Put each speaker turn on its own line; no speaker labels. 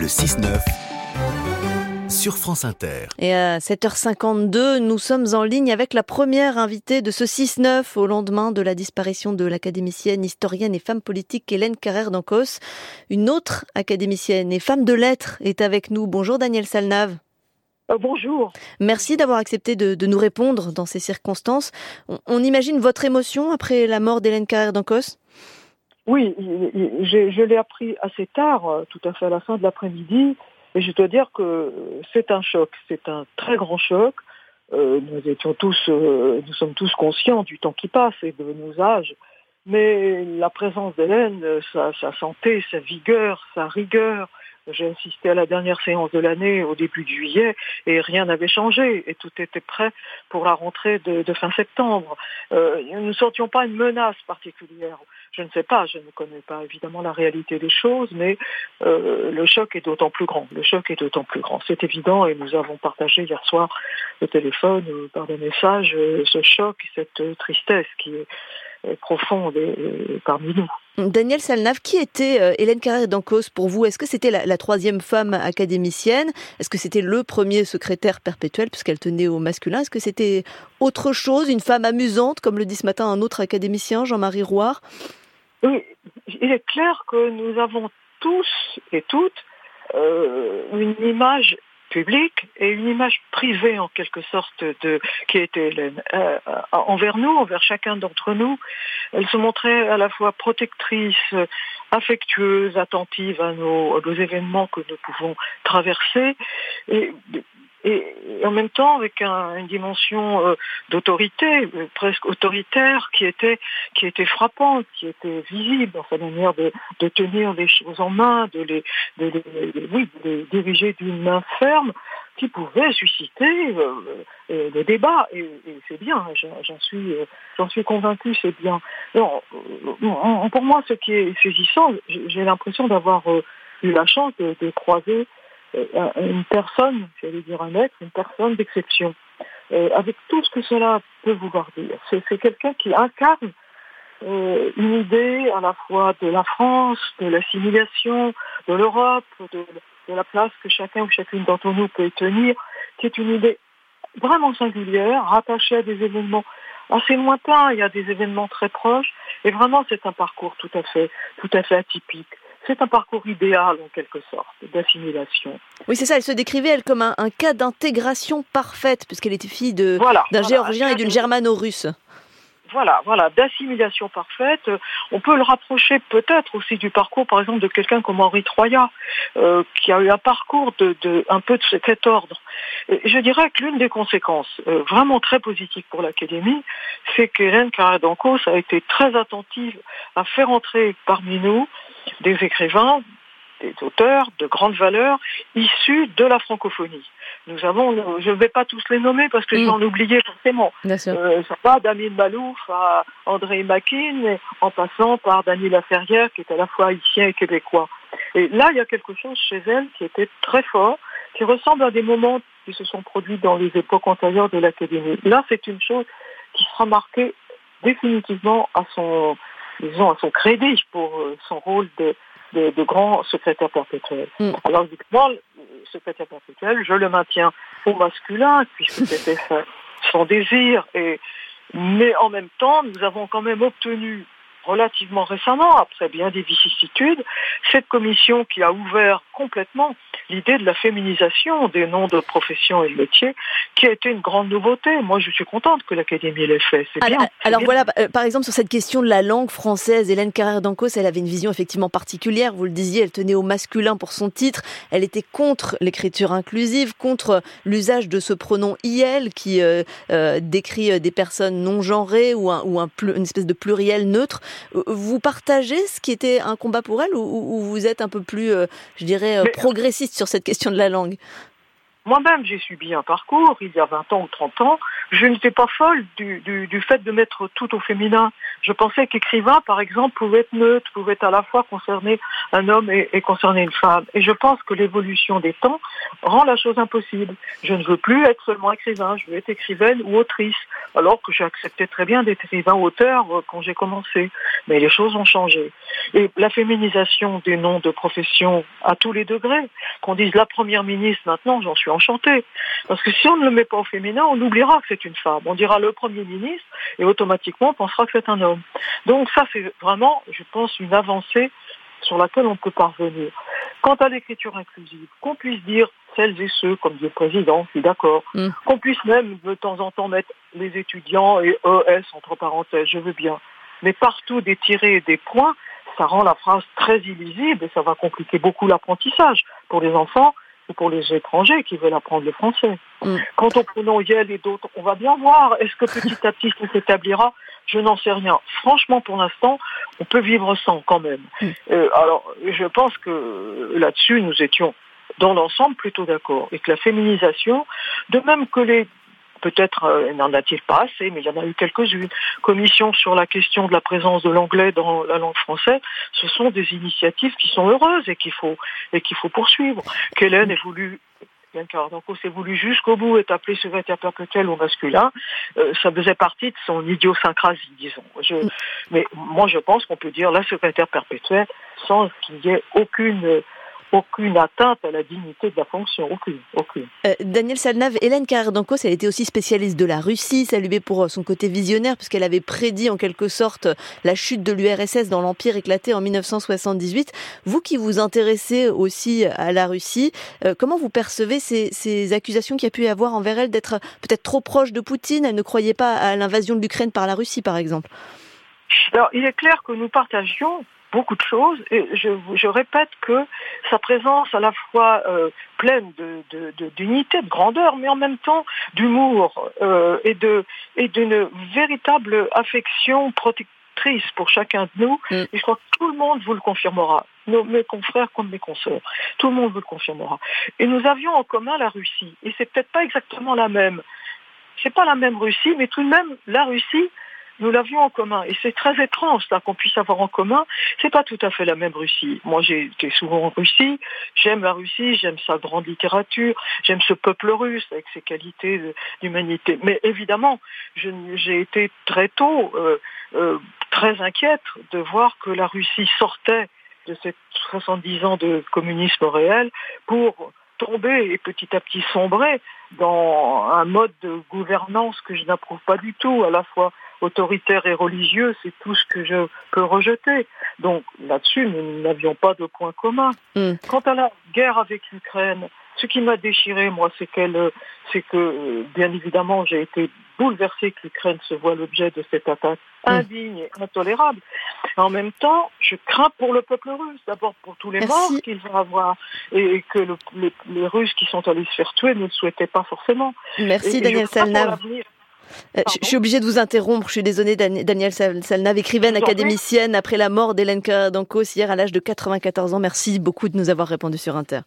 Le 6-9 sur France Inter.
Et à 7h52, nous sommes en ligne avec la première invitée de ce 6-9 au lendemain de la disparition de l'académicienne, historienne et femme politique Hélène Carrère d'Ancos. Une autre académicienne et femme de lettres est avec nous. Bonjour Daniel Salnave.
Euh, bonjour.
Merci d'avoir accepté de, nous répondre dans ces circonstances. On, imagine votre émotion après la mort d'Hélène Carrère d'Ancos
Oui, je l'ai appris assez tard, euh, tout à fait à la fin de l'après-midi. Et je dois dire que c'est un choc, c'est un très grand choc. Euh, nous étions tous, nous sommes tous conscients du temps qui passe et de nos âges. Mais la présence d'Hélène, sa, santé, sa vigueur, sa rigueur, j'ai assisté à la dernière séance de l'année au début de juillet et rien n'avait changé et tout était prêt pour la rentrée de, fin septembre. Euh, nous ne sentions pas une menace particulière. Je ne sais pas, je ne connais pas évidemment la réalité des choses, mais euh, le choc est d'autant plus grand. Le choc est d'autant plus grand. C'est évident et nous avons partagé hier soir au téléphone, euh, par des messages, ce choc, cette tristesse qui est profonde parmi nous.
Daniel Salnave, qui était euh, Hélène Carrère d'Ancos pour vous? Est-ce que c'était la, troisième femme académicienne? Est-ce que c'était le premier secrétaire perpétuel puisqu'elle tenait au masculin? Est-ce que c'était autre chose, une femme amusante, comme le dit ce matin un autre académicien, Jean-Marie Rouard?
Oui, il est clair que nous avons tous et toutes euh, une image publique et une image privée en quelque sorte de qui était Hélène euh, envers nous, envers chacun d'entre nous. Elle se montrait à la fois protectrice, affectueuse, attentive à nos, aux événements que nous pouvons traverser et, en même temps avec une dimension euh, d'autorité, euh, presque autoritaire, qui était, qui était frappante, qui était visible dans sa manière de, de tenir les choses en main, de les, de les, de les diriger d'une main ferme, qui pouvait susciter euh, le débat. Et, et c'est bien, j'en suis, j'en suis convaincu, c'est bien. Non, pour moi, ce qui est saisissant, j'ai l'impression d'avoir eu la chance de, de croiser euh, une personne, j'allais dire un être, une personne d'exception, euh, avec tout ce que cela peut vouloir dire. C'est quelqu'un qui incarne euh, une idée à la fois de la France, de l'assimilation, de l'Europe, de, la place que chacun ou chacune d'entre nous peut y tenir, qui est une idée vraiment singulière, rattachée à des événements assez lointains, il y a des événements très proches, et vraiment c'est un parcours tout à fait, tout à fait atypique c'est un parcours idéal en quelque sorte d'assimilation.
Oui, c'est ça. Elle se décrivait elle comme un, cas d'intégration parfaite puisqu'elle était fille de d'un géorgien et d'une germano-russe.
Voilà, voilà, d'assimilation parfaite. On peut le rapprocher peut-être aussi du parcours, par exemple, de quelqu'un comme Henri Troya, euh, qui a eu un parcours de, un peu de cet ordre. je dirais que l'une des conséquences euh, vraiment très positives pour l'Académie, c'est qu'Hélène Carrère-Dancos a été très attentive à faire entrer parmi nous des écrivains, des auteurs de grande valeur issus de la francophonie. Nous avons, je ne vais pas tous les nommer parce que j'en oubliais forcément. Euh, ça va Malouf à André Makin, en passant par Daniel Laferrière, qui est à la fois haïtien et québécois. Et là, il y a quelque chose chez elle qui était très fort, qui ressemble à des moments qui se sont produits dans les époques antérieures de l'Académie. Là, c'est une chose qui sera marquée définitivement à son, disons, à son crédit pour euh, son rôle de, de, grand secrétaire perpétuel. Mm. Alors évidemment, le secrétaire perpétuel, je le maintiens au masculin, puisque c'était son désir. Et, mais en même temps, nous avons quand même obtenu relativement récemment, après bien des vicissitudes, cette commission qui a ouvert complètement l'idée de la féminisation des noms de professions et de métiers, qui a été une grande nouveauté. Moi, je suis contente que l'Académie l'ait fait. C'est
bien. Alors,
voilà,
euh, par exemple, sur cette question de la langue française, Hélène Carrère d'Ancos, elle avait une vision effectivement particulière. Vous le disiez, elle tenait au masculin pour son titre. Elle était contre l'écriture inclusive, contre l'usage de ce pronom IL qui euh, euh, décrit des personnes non genrées ou, un, ou un, une espèce de pluriel neutre. Vous partagez ce qui était un combat pour elle ou, vous êtes un peu plus, je dirais, progressiste sur cette question de la langue?
Moi-même, j'ai subi un parcours il y a 20 ans ou 30 ans. Je n'étais pas folle du, fait de mettre tout au féminin. Je pensais qu'écrivain, par exemple, pouvait être neutre, pouvait à la fois concerner un homme et, et concerner une femme. Et je pense que l'évolution des temps rend la chose impossible. Je ne veux plus être seulement écrivain, je veux être écrivaine ou autrice, alors que j'ai accepté très bien d'être écrivain ou auteur euh, quand j'ai commencé. Mais les choses ont changé. Et la féminisation des noms de profession à tous les degrés, qu'on dise la première ministre maintenant, j'en suis enchantée. Parce que si on ne le met pas au féminin, on oubliera que c'est une femme. On dira le premier ministre et automatiquement on pensera que c'est un homme. Donc ça, c'est vraiment, je pense, une avancée sur laquelle on peut parvenir. Quant à l'écriture inclusive, qu'on puisse dire celles et ceux, comme dit le président, je suis d'accord, mm. qu'on puisse même de temps en temps mettre les étudiants et ES entre parenthèses, je veux bien, mais partout détirer des points, ça rend la phrase très illisible et ça va compliquer beaucoup l'apprentissage pour les enfants ou pour les étrangers qui veulent apprendre le français. Mm. Quant au pronom Yel et d'autres, on va bien voir. Est-ce que petit à petit ça s'établira Je n'en sais rien. Franchement, pour l'instant, on peut vivre sans quand même. Mm. Euh, alors, je pense que là-dessus, nous étions dans l'ensemble plutôt d'accord. Et que la féminisation, de même que les peut-être euh, n'en a-t-il pas assez, mais il y en a eu quelques-unes. Commissions sur la question de la présence de l'anglais dans la langue française, ce sont des initiatives qui sont heureuses et qu'il faut et qu'il faut poursuivre. Qu'Hélène ait voulu Bien Cardinco s'est voulu jusqu'au bout être appelé secrétaire perpétuel au masculin, euh, ça faisait partie de son idiosyncrasie, disons. Je, mais moi, je pense qu'on peut dire la secrétaire perpétuelle sans qu'il y ait aucune aucune atteinte à la dignité de la fonction, aucune. aucune.
Euh, Daniel Salnave, Hélène Carrère-Dancos, elle était aussi spécialiste de la Russie, saluée pour euh, son côté visionnaire, puisqu'elle avait prédit en quelque sorte la chute de l'URSS dans l'Empire éclaté en 1978. Vous qui vous intéressez aussi à la Russie, euh, comment vous percevez ces, ces accusations qu'il y a pu y avoir envers elle d'être peut-être trop proche de Poutine? Elle ne croyait pas à l'invasion de l'Ukraine par la Russie, par exemple
alors, il est clair que nous partagions beaucoup de choses. Et je, je répète que sa présence à la fois euh, pleine d'unité, de, de, de, grandeur, mais en même temps d'humour euh, et de et d'une véritable affection protectrice pour chacun de nous. Mm. Et je crois que tout le monde vous le confirmera, nos, mes confrères comme mes consoeurs. Tout le monde vous le confirmera. Et nous avions en commun la Russie. Et c'est peut-être pas exactement la même. C'est pas la même Russie, mais tout de même, la Russie, nous l'avions en commun. Et c'est très étrange là qu'on puisse avoir en commun. C'est pas tout à fait la même Russie. Moi, j'ai été souvent en Russie. J'aime la Russie, j'aime sa grande littérature, j'aime ce peuple russe avec ses qualités d'humanité. Mais évidemment, j'ai été très tôt euh, euh, très inquiète de voir que la Russie sortait de ces 70 ans de communisme réel pour tomber et petit à petit sombrer dans un mode de gouvernance que je n'approuve pas du tout, à la fois autoritaire et religieux, c'est tout ce que je peux rejeter. Donc là-dessus, nous n'avions pas de point commun. Mm. Quant à la guerre avec l'Ukraine, ce qui m'a déchiré, moi, c'est qu'elle, c'est que, bien évidemment, j'ai été bouleversée que l'Ukraine se voit l'objet de cette attaque mm. indigne et intolérable. En même temps, je crains pour le peuple russe, d'abord pour tous les morts qu'ils vont avoir, et que le, les, Russes qui sont allés se faire tuer ne le souhaitaient pas forcément.
Merci Daniel Salnav. Euh, je suis obligée de vous interrompre. Je suis désolée, Daniel Salnav, écrivaine, académicienne, après la mort d'Hélène Dancos hier à l'âge de 94 ans. Merci beaucoup de nous avoir répondu sur Inter.